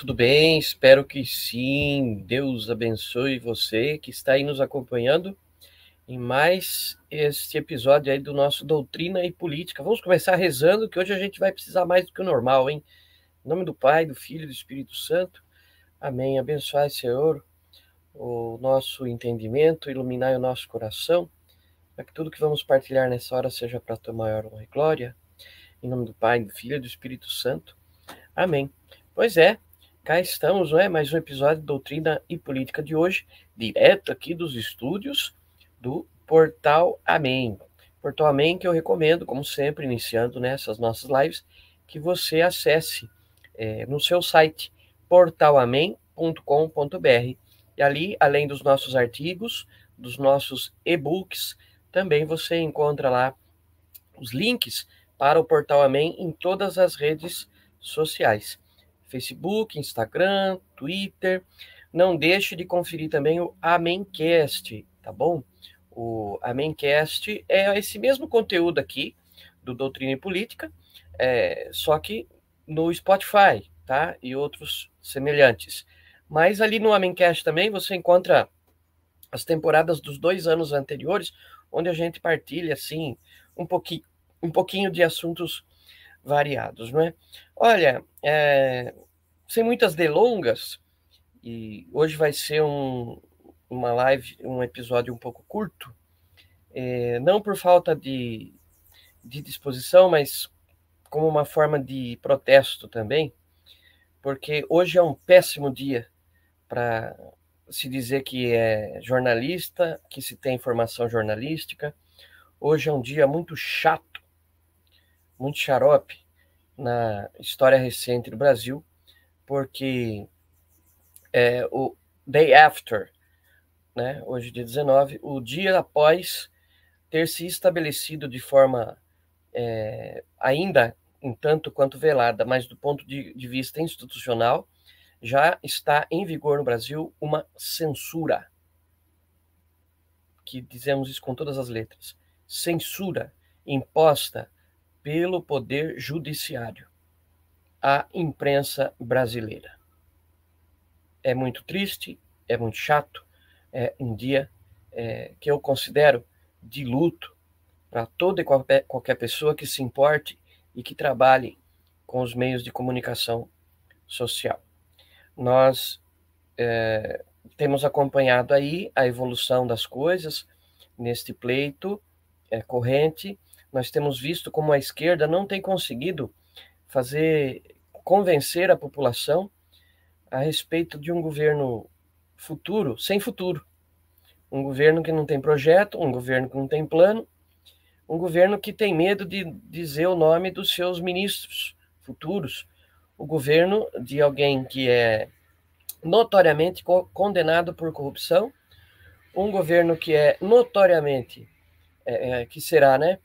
tudo bem? Espero que sim. Deus abençoe você que está aí nos acompanhando em mais este episódio aí do nosso Doutrina e Política. Vamos começar rezando, que hoje a gente vai precisar mais do que o normal, hein? Em nome do Pai, do Filho e do Espírito Santo. Amém. Abençoai, Senhor, o nosso entendimento, iluminar o nosso coração, para que tudo que vamos partilhar nessa hora seja para a tua maior honra e glória. Em nome do Pai, do Filho e do Espírito Santo. Amém. Pois é, cá estamos, não é? Mais um episódio de Doutrina e Política de hoje, direto aqui dos estúdios do Portal Amém. Portal Amém que eu recomendo, como sempre, iniciando nessas nossas lives, que você acesse é, no seu site portalamém.com.br. E ali, além dos nossos artigos, dos nossos e-books, também você encontra lá os links para o Portal Amém em todas as redes sociais. Facebook, Instagram, Twitter. Não deixe de conferir também o Amencast, tá bom? O Amencast é esse mesmo conteúdo aqui do Doutrina e Política, é, só que no Spotify, tá? E outros semelhantes. Mas ali no Amencast também você encontra as temporadas dos dois anos anteriores, onde a gente partilha assim um pouquinho, um pouquinho de assuntos variados, não é? Olha, é, sem muitas delongas, e hoje vai ser um, uma live, um episódio um pouco curto, é, não por falta de, de disposição, mas como uma forma de protesto também, porque hoje é um péssimo dia para se dizer que é jornalista, que se tem informação jornalística. Hoje é um dia muito chato, muito xarope na história recente do Brasil, porque é, o day after né, hoje dia 19, o dia após ter se estabelecido de forma é, ainda em tanto quanto velada, mas do ponto de, de vista institucional, já está em vigor no Brasil uma censura. Que dizemos isso com todas as letras. Censura imposta pelo poder judiciário à imprensa brasileira. É muito triste, é muito chato, é um dia é, que eu considero de luto para toda e qualquer, qualquer pessoa que se importe e que trabalhe com os meios de comunicação social. Nós é, temos acompanhado aí a evolução das coisas neste pleito é, corrente. Nós temos visto como a esquerda não tem conseguido fazer convencer a população a respeito de um governo futuro, sem futuro. Um governo que não tem projeto, um governo que não tem plano, um governo que tem medo de dizer o nome dos seus ministros futuros, o governo de alguém que é notoriamente condenado por corrupção, um governo que é notoriamente, é, é, que será, né,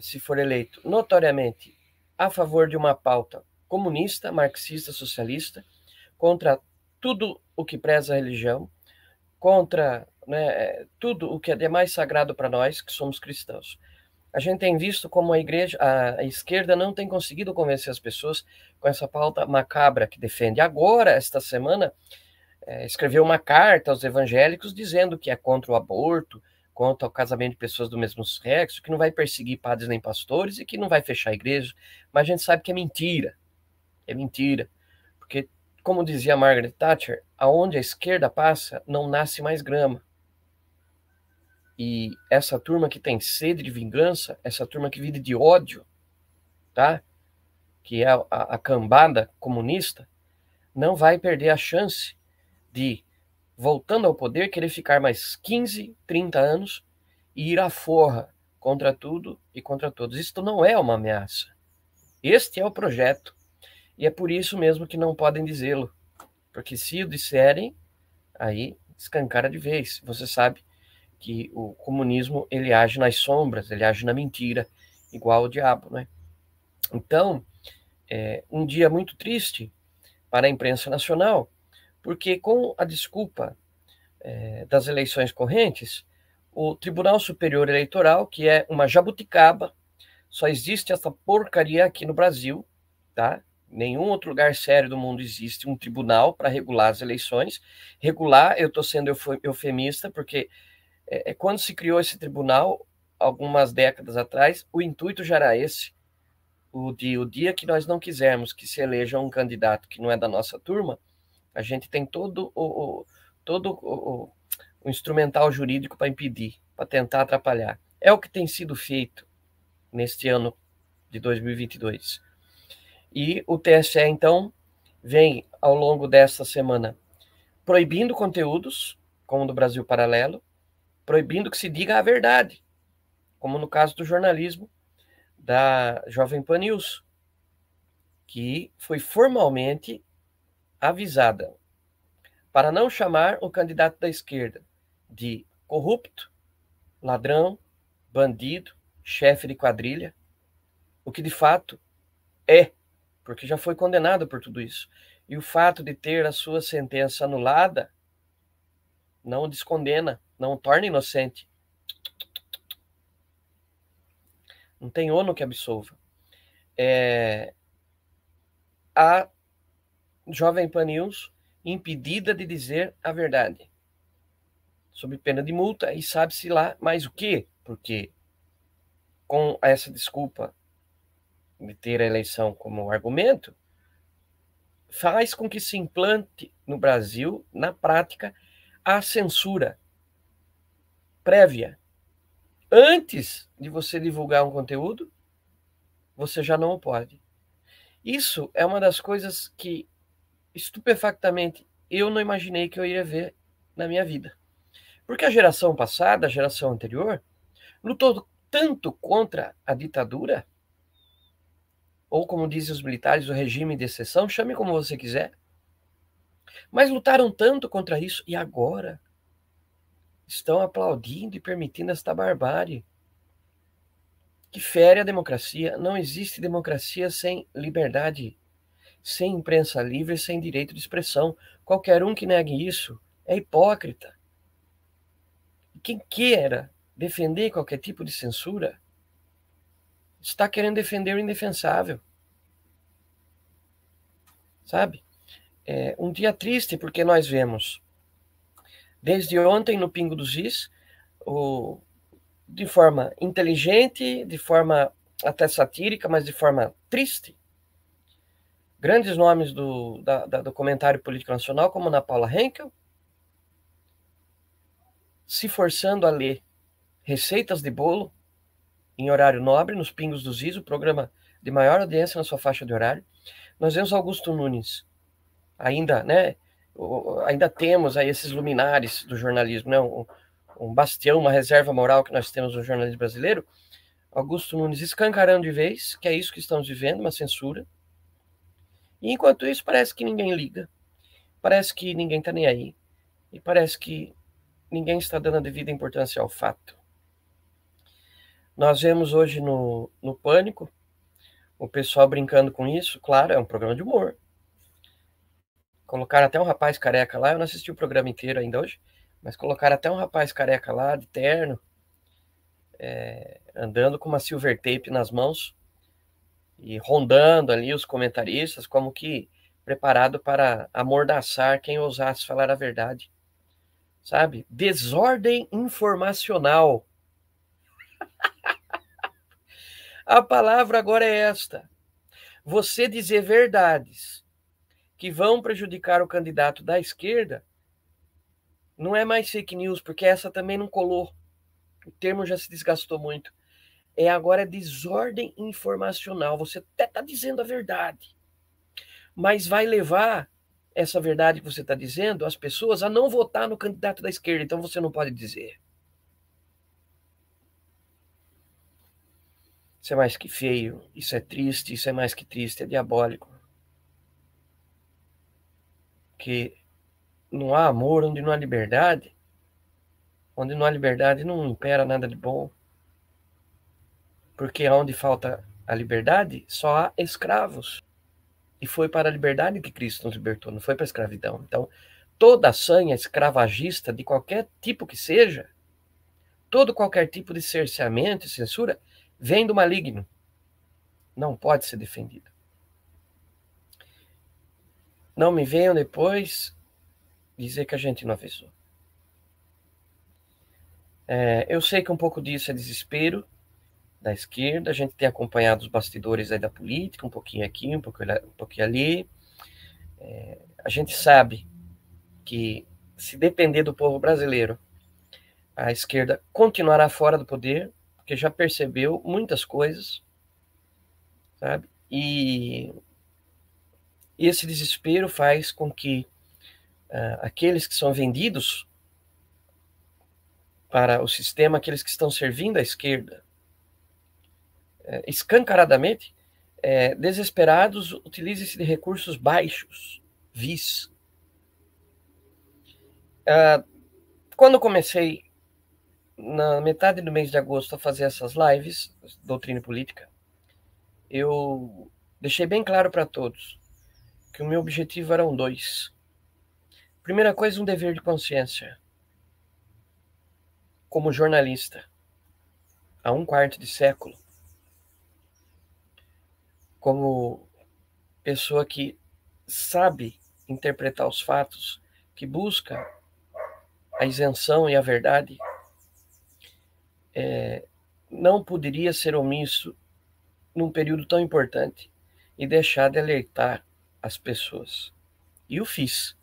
se for eleito, notoriamente a favor de uma pauta comunista, marxista, socialista, contra tudo o que preza a religião, contra né, tudo o que é demais sagrado para nós, que somos cristãos. A gente tem visto como a igreja, a, a esquerda não tem conseguido convencer as pessoas com essa pauta macabra que defende. Agora, esta semana, é, escreveu uma carta aos evangélicos dizendo que é contra o aborto, contra o casamento de pessoas do mesmo sexo, que não vai perseguir padres nem pastores e que não vai fechar a igreja. Mas a gente sabe que é mentira. É mentira. Porque, como dizia Margaret Thatcher, aonde a esquerda passa, não nasce mais grama. E essa turma que tem sede de vingança, essa turma que vive de ódio, tá? Que é a, a cambada comunista, não vai perder a chance de, voltando ao poder, querer ficar mais 15, 30 anos e ir à forra contra tudo e contra todos. Isto não é uma ameaça. Este é o projeto. E é por isso mesmo que não podem dizê-lo. Porque se o disserem, aí escancara de vez. Você sabe que o comunismo ele age nas sombras, ele age na mentira, igual o diabo, né? Então, é um dia muito triste para a imprensa nacional, porque com a desculpa é, das eleições correntes, o Tribunal Superior Eleitoral, que é uma jabuticaba, só existe essa porcaria aqui no Brasil, tá? Nenhum outro lugar sério do mundo existe um tribunal para regular as eleições. Regular, eu estou sendo eufemista, porque é, é, quando se criou esse tribunal, algumas décadas atrás, o intuito já era esse, o, de, o dia que nós não quisermos que se eleja um candidato que não é da nossa turma, a gente tem todo o, o todo o, o instrumental jurídico para impedir, para tentar atrapalhar. É o que tem sido feito neste ano de 2022. E o TSE, então, vem ao longo desta semana proibindo conteúdos, como do Brasil Paralelo, proibindo que se diga a verdade, como no caso do jornalismo da Jovem Pan News, que foi formalmente avisada para não chamar o candidato da esquerda de corrupto, ladrão, bandido, chefe de quadrilha, o que de fato é, porque já foi condenado por tudo isso. E o fato de ter a sua sentença anulada não o descondena, não o torna inocente. Não tem ONU que absolva. É, Jovem Pan News impedida de dizer a verdade, sob pena de multa, e sabe-se lá mais o que, porque com essa desculpa de ter a eleição como argumento, faz com que se implante no Brasil, na prática, a censura prévia. Antes de você divulgar um conteúdo, você já não o pode. Isso é uma das coisas que, estupefactamente, eu não imaginei que eu iria ver na minha vida. Porque a geração passada, a geração anterior, lutou tanto contra a ditadura, ou como dizem os militares, o regime de exceção, chame como você quiser, mas lutaram tanto contra isso e agora estão aplaudindo e permitindo esta barbárie que fere a democracia. Não existe democracia sem liberdade, sem imprensa livre, sem direito de expressão. Qualquer um que negue isso é hipócrita. Quem queira defender qualquer tipo de censura está querendo defender o indefensável. Sabe? É um dia triste porque nós vemos, desde ontem no Pingo dos Is, o, de forma inteligente, de forma até satírica, mas de forma triste, grandes nomes do, da, da, do comentário político nacional, como Ana Paula Henkel, se forçando a ler receitas de bolo em horário nobre, nos Pingos dos Is, o programa de maior audiência na sua faixa de horário. Nós vemos Augusto Nunes, ainda, né? Ainda temos aí esses luminares do jornalismo, né? Um, um bastião, uma reserva moral que nós temos no jornalismo brasileiro. Augusto Nunes escancarando de vez, que é isso que estamos vivendo, uma censura. E enquanto isso, parece que ninguém liga. Parece que ninguém está nem aí. E parece que ninguém está dando a devida importância ao fato. Nós vemos hoje no, no Pânico o pessoal brincando com isso. Claro, é um programa de humor. Colocaram até um rapaz careca lá. Eu não assisti o programa inteiro ainda hoje, mas colocaram até um rapaz careca lá, de terno, é, andando com uma silver tape nas mãos e rondando ali os comentaristas, como que preparado para amordaçar quem ousasse falar a verdade. Sabe? Desordem informacional. a palavra agora é esta: você dizer verdades que vão prejudicar o candidato da esquerda não é mais fake news, porque essa também não colou. O termo já se desgastou muito. É agora desordem informacional. Você até está dizendo a verdade, mas vai levar essa verdade que você está dizendo as pessoas a não votar no candidato da esquerda. Então você não pode dizer. Isso é mais que feio, isso é triste, isso é mais que triste, é diabólico. Que não há amor onde não há liberdade. Onde não há liberdade não impera nada de bom. Porque onde falta a liberdade, só há escravos. E foi para a liberdade que Cristo nos libertou, não foi para a escravidão. Então, toda sanha escravagista, de qualquer tipo que seja, todo qualquer tipo de cerceamento e censura, vem do maligno. Não pode ser defendido. Não me venham depois dizer que a gente não avisou. É, eu sei que um pouco disso é desespero da esquerda, a gente tem acompanhado os bastidores aí da política, um pouquinho aqui, um pouquinho, um pouquinho ali. É, a gente sabe que se depender do povo brasileiro, a esquerda continuará fora do poder, porque já percebeu muitas coisas, sabe? E, esse desespero faz com que uh, aqueles que são vendidos para o sistema, aqueles que estão servindo à esquerda, escancaradamente, uh, desesperados, utilizem-se de recursos baixos, vis. Ah, quando comecei na metade do mês de agosto a fazer essas lives, doutrina política, eu deixei bem claro para todos que o meu objetivo eram dois. Primeira coisa, um dever de consciência. Como jornalista, há um quarto de século, como pessoa que sabe interpretar os fatos, que busca a isenção e a verdade, é, não poderia ser omisso num período tão importante e deixar de alertar as pessoas. E o fiz.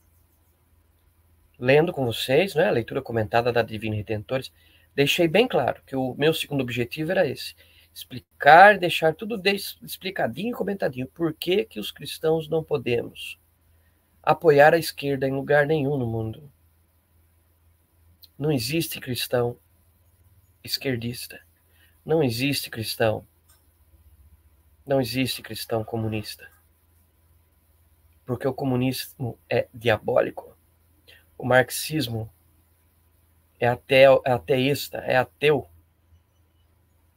Lendo com vocês, né, a leitura comentada da Divina Redentores, deixei bem claro que o meu segundo objetivo era esse: explicar, deixar tudo explicadinho e comentadinho. Por que, que os cristãos não podemos apoiar a esquerda em lugar nenhum no mundo? Não existe cristão esquerdista. Não existe cristão. Não existe cristão comunista. Porque o comunismo é diabólico. O marxismo é, ateu, é ateísta, é ateu.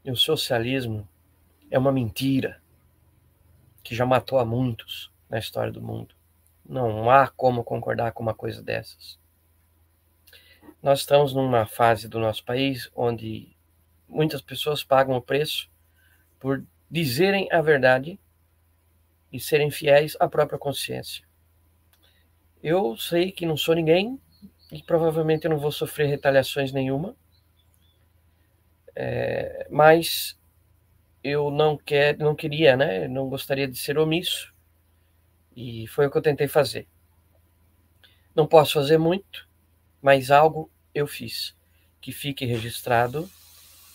E o socialismo é uma mentira que já matou a muitos na história do mundo. Não há como concordar com uma coisa dessas. Nós estamos numa fase do nosso país onde muitas pessoas pagam o preço por dizerem a verdade e serem fiéis à própria consciência. Eu sei que não sou ninguém e provavelmente eu não vou sofrer retaliações nenhuma, é, mas eu não quer, não queria, né? Não gostaria de ser omisso e foi o que eu tentei fazer. Não posso fazer muito, mas algo eu fiz que fique registrado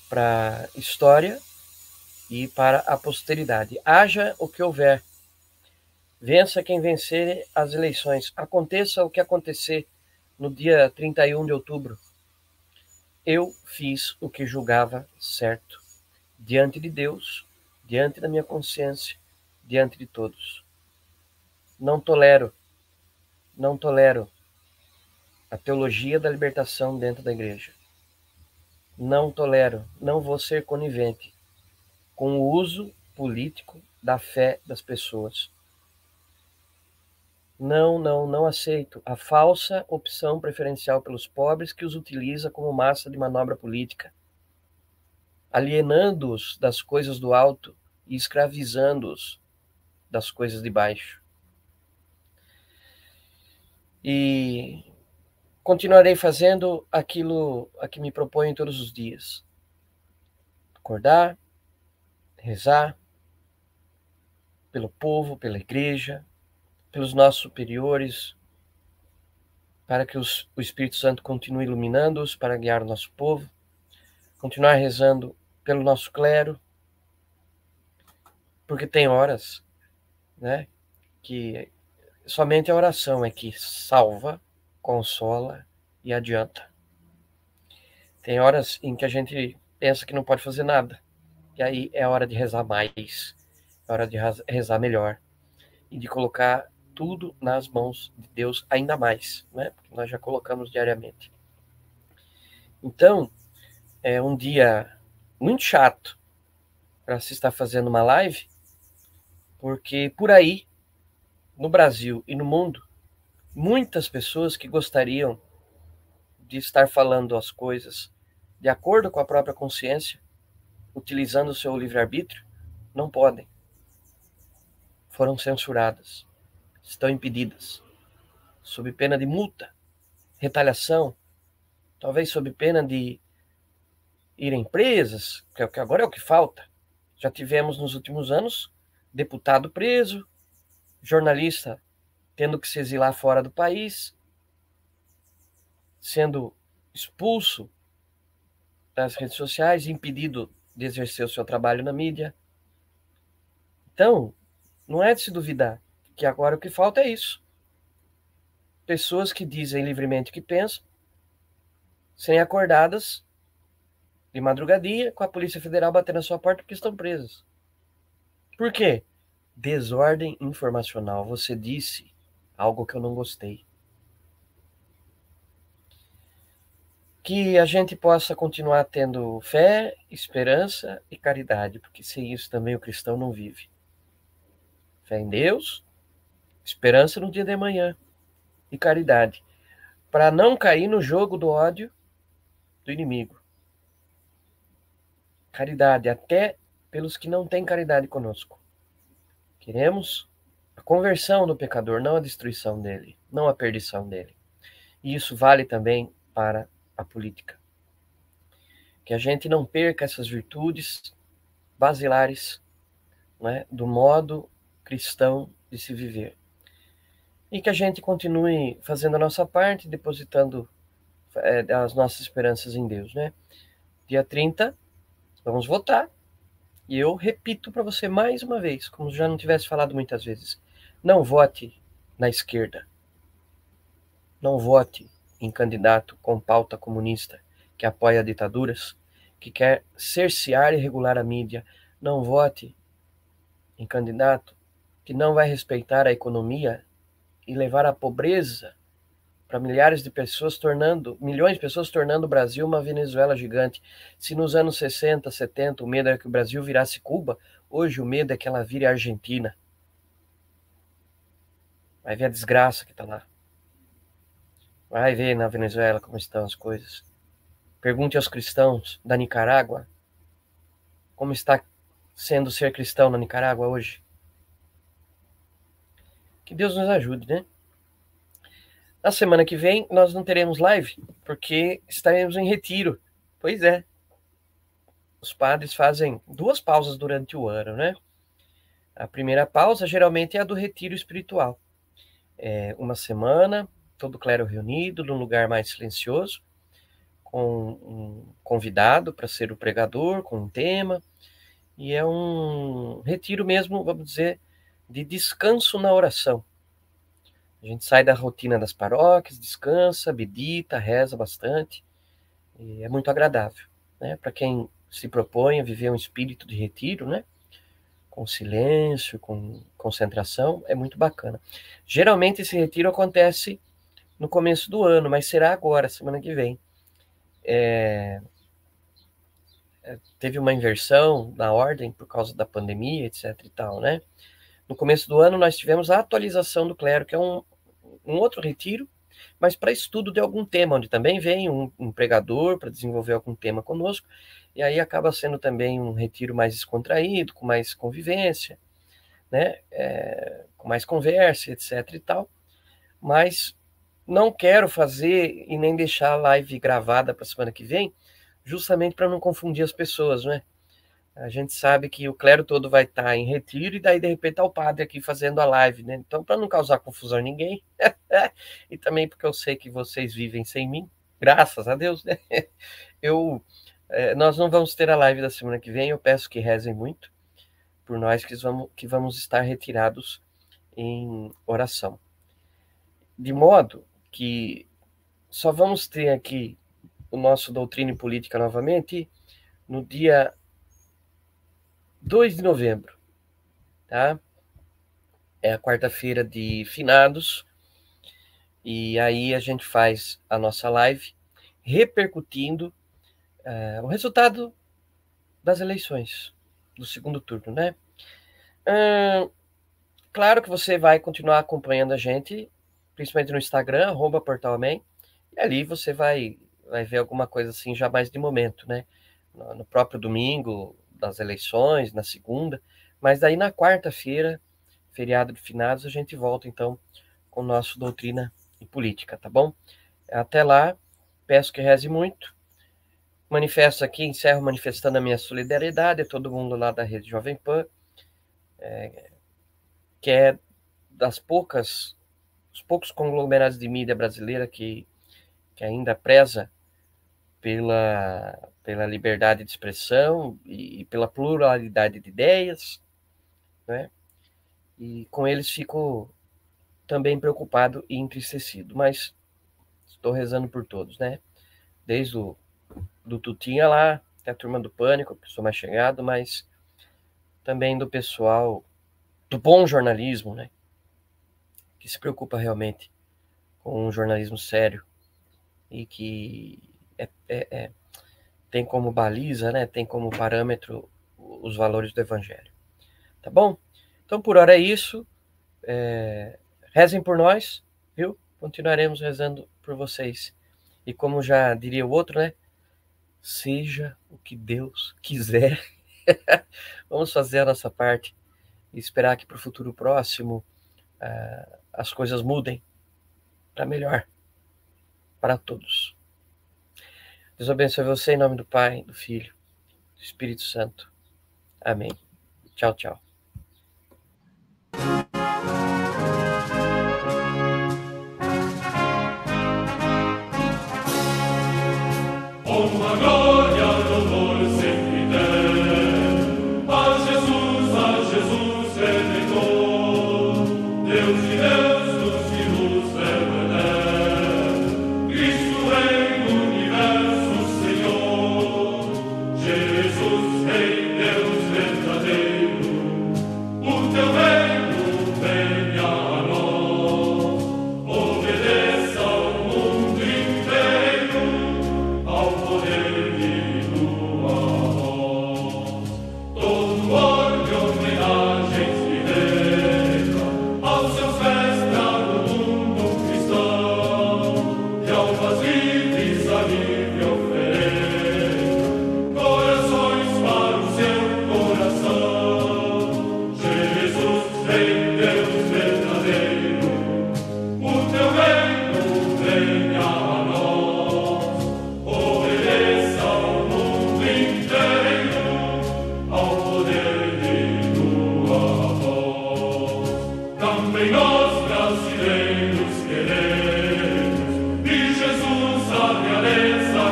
para história e para a posteridade. Haja o que houver. Vença quem vencer as eleições. Aconteça o que acontecer no dia 31 de outubro. Eu fiz o que julgava certo, diante de Deus, diante da minha consciência, diante de todos. Não tolero, não tolero a teologia da libertação dentro da igreja. Não tolero, não vou ser conivente com o uso político da fé das pessoas. Não, não, não aceito a falsa opção preferencial pelos pobres que os utiliza como massa de manobra política, alienando-os das coisas do alto e escravizando-os das coisas de baixo. E continuarei fazendo aquilo a que me proponho todos os dias. Acordar, rezar pelo povo, pela igreja, pelos nossos superiores, para que os, o Espírito Santo continue iluminando-os para guiar o nosso povo, continuar rezando pelo nosso clero, porque tem horas, né, que somente a oração é que salva, consola e adianta. Tem horas em que a gente pensa que não pode fazer nada. E aí é hora de rezar mais, é hora de rezar melhor e de colocar tudo nas mãos de Deus ainda mais, né? Porque nós já colocamos diariamente. Então, é um dia muito chato para se estar fazendo uma live, porque por aí, no Brasil e no mundo, muitas pessoas que gostariam de estar falando as coisas de acordo com a própria consciência, utilizando o seu livre-arbítrio, não podem. Foram censuradas, estão impedidas, sob pena de multa, retaliação, talvez sob pena de ir em presas, que é agora é o que falta. Já tivemos nos últimos anos deputado preso, jornalista tendo que se exilar fora do país, sendo expulso das redes sociais, impedido de exercer o seu trabalho na mídia. Então, não é de se duvidar que agora o que falta é isso. Pessoas que dizem livremente o que pensam, sem acordadas, de madrugadinha, com a Polícia Federal batendo na sua porta porque estão presas. Por quê? Desordem informacional. Você disse algo que eu não gostei. que a gente possa continuar tendo fé, esperança e caridade, porque sem isso também o cristão não vive. Fé em Deus, esperança no dia de amanhã e caridade, para não cair no jogo do ódio do inimigo. Caridade até pelos que não têm caridade conosco. Queremos a conversão do pecador, não a destruição dele, não a perdição dele. E isso vale também para a política. Que a gente não perca essas virtudes basilares né, do modo cristão de se viver. E que a gente continue fazendo a nossa parte, depositando é, as nossas esperanças em Deus. Né? Dia 30, vamos votar. E eu repito para você mais uma vez, como já não tivesse falado muitas vezes: não vote na esquerda. Não vote em candidato com pauta comunista que apoia ditaduras, que quer cercear e regular a mídia, não vote em candidato que não vai respeitar a economia e levar a pobreza para milhares de pessoas, tornando, milhões de pessoas tornando o Brasil uma Venezuela gigante. Se nos anos 60, 70 o medo era que o Brasil virasse Cuba, hoje o medo é que ela vire Argentina. Vai ver a desgraça que está lá. Vai ver na Venezuela como estão as coisas. Pergunte aos cristãos da Nicarágua como está sendo ser cristão na Nicarágua hoje. Que Deus nos ajude, né? Na semana que vem nós não teremos live, porque estaremos em retiro. Pois é. Os padres fazem duas pausas durante o ano, né? A primeira pausa geralmente é a do retiro espiritual. É uma semana, todo o clero reunido, num lugar mais silencioso, com um convidado para ser o pregador, com um tema. E é um retiro mesmo, vamos dizer, de descanso na oração. A gente sai da rotina das paróquias, descansa, medita, reza bastante. É muito agradável, né? Para quem se propõe a viver um espírito de retiro, né? Com silêncio, com concentração, é muito bacana. Geralmente esse retiro acontece no começo do ano, mas será agora, semana que vem. É... é teve uma inversão na ordem por causa da pandemia, etc e tal, né? No começo do ano nós tivemos a atualização do clero, que é um, um outro retiro, mas para estudo de algum tema, onde também vem um, um pregador para desenvolver algum tema conosco, e aí acaba sendo também um retiro mais descontraído, com mais convivência, né, é, com mais conversa, etc e tal, mas não quero fazer e nem deixar a live gravada para a semana que vem, justamente para não confundir as pessoas, né? A gente sabe que o clero todo vai estar tá em retiro e daí de repente tá o padre aqui fazendo a live, né? Então, para não causar confusão a ninguém, e também porque eu sei que vocês vivem sem mim, graças a Deus, né? Eu, é, nós não vamos ter a live da semana que vem, eu peço que rezem muito por nós que vamos, que vamos estar retirados em oração. De modo que só vamos ter aqui o nosso Doutrina e Política novamente no dia 2 de novembro, tá? É a quarta-feira de finados. E aí a gente faz a nossa live repercutindo uh, o resultado das eleições do segundo turno, né? Uh, claro que você vai continuar acompanhando a gente, principalmente no Instagram, arroba portalman, e ali você vai, vai ver alguma coisa assim já mais de momento, né? No, no próprio domingo, das eleições, na segunda, mas daí na quarta-feira, feriado de finados, a gente volta então com o nosso Doutrina e Política, tá bom? Até lá, peço que reze muito. Manifesto aqui, encerro manifestando a minha solidariedade a todo mundo lá da rede Jovem Pan, é, que é das poucas, os poucos conglomerados de mídia brasileira que, que ainda preza pela, pela liberdade de expressão e, pela pluralidade de ideias, né? E com eles fico também preocupado e entristecido, mas estou rezando por todos, né? Desde o do Tutinha lá, até a turma do Pânico, que sou mais chegado, mas também do pessoal do bom jornalismo, né? Que se preocupa realmente com um jornalismo sério e que é, é, é, tem como baliza, né, tem como parâmetro os valores do Evangelho. Tá bom? Então, por hora é isso. É, rezem por nós, viu? Continuaremos rezando por vocês. E como já diria o outro, né? Seja o que Deus quiser. Vamos fazer a nossa parte e esperar que para o futuro próximo uh, as coisas mudem para melhor para todos. Deus abençoe você em nome do Pai, do Filho, do Espírito Santo. Amém. Tchau, tchau.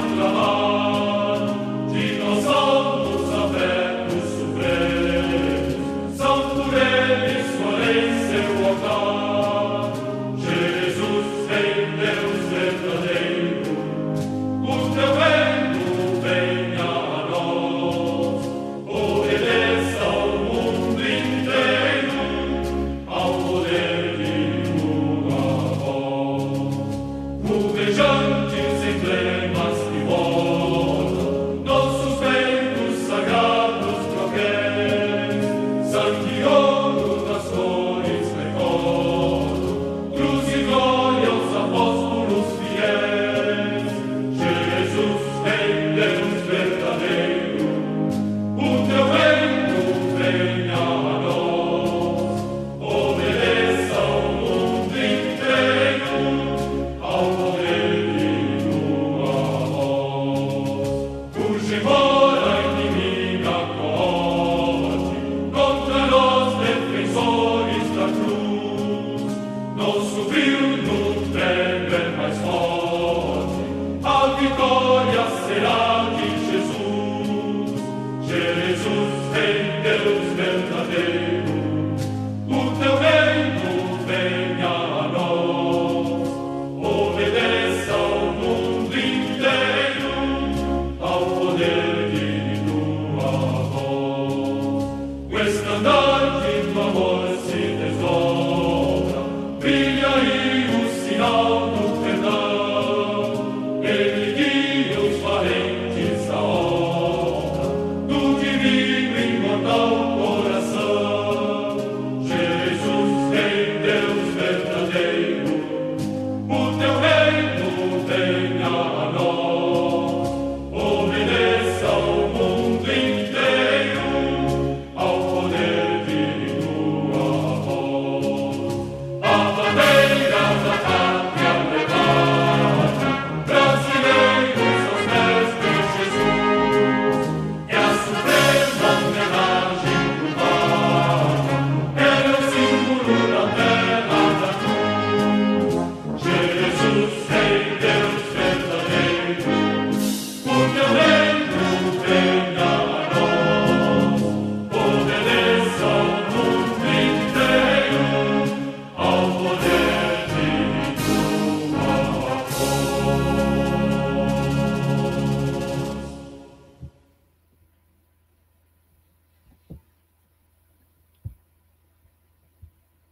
Lord.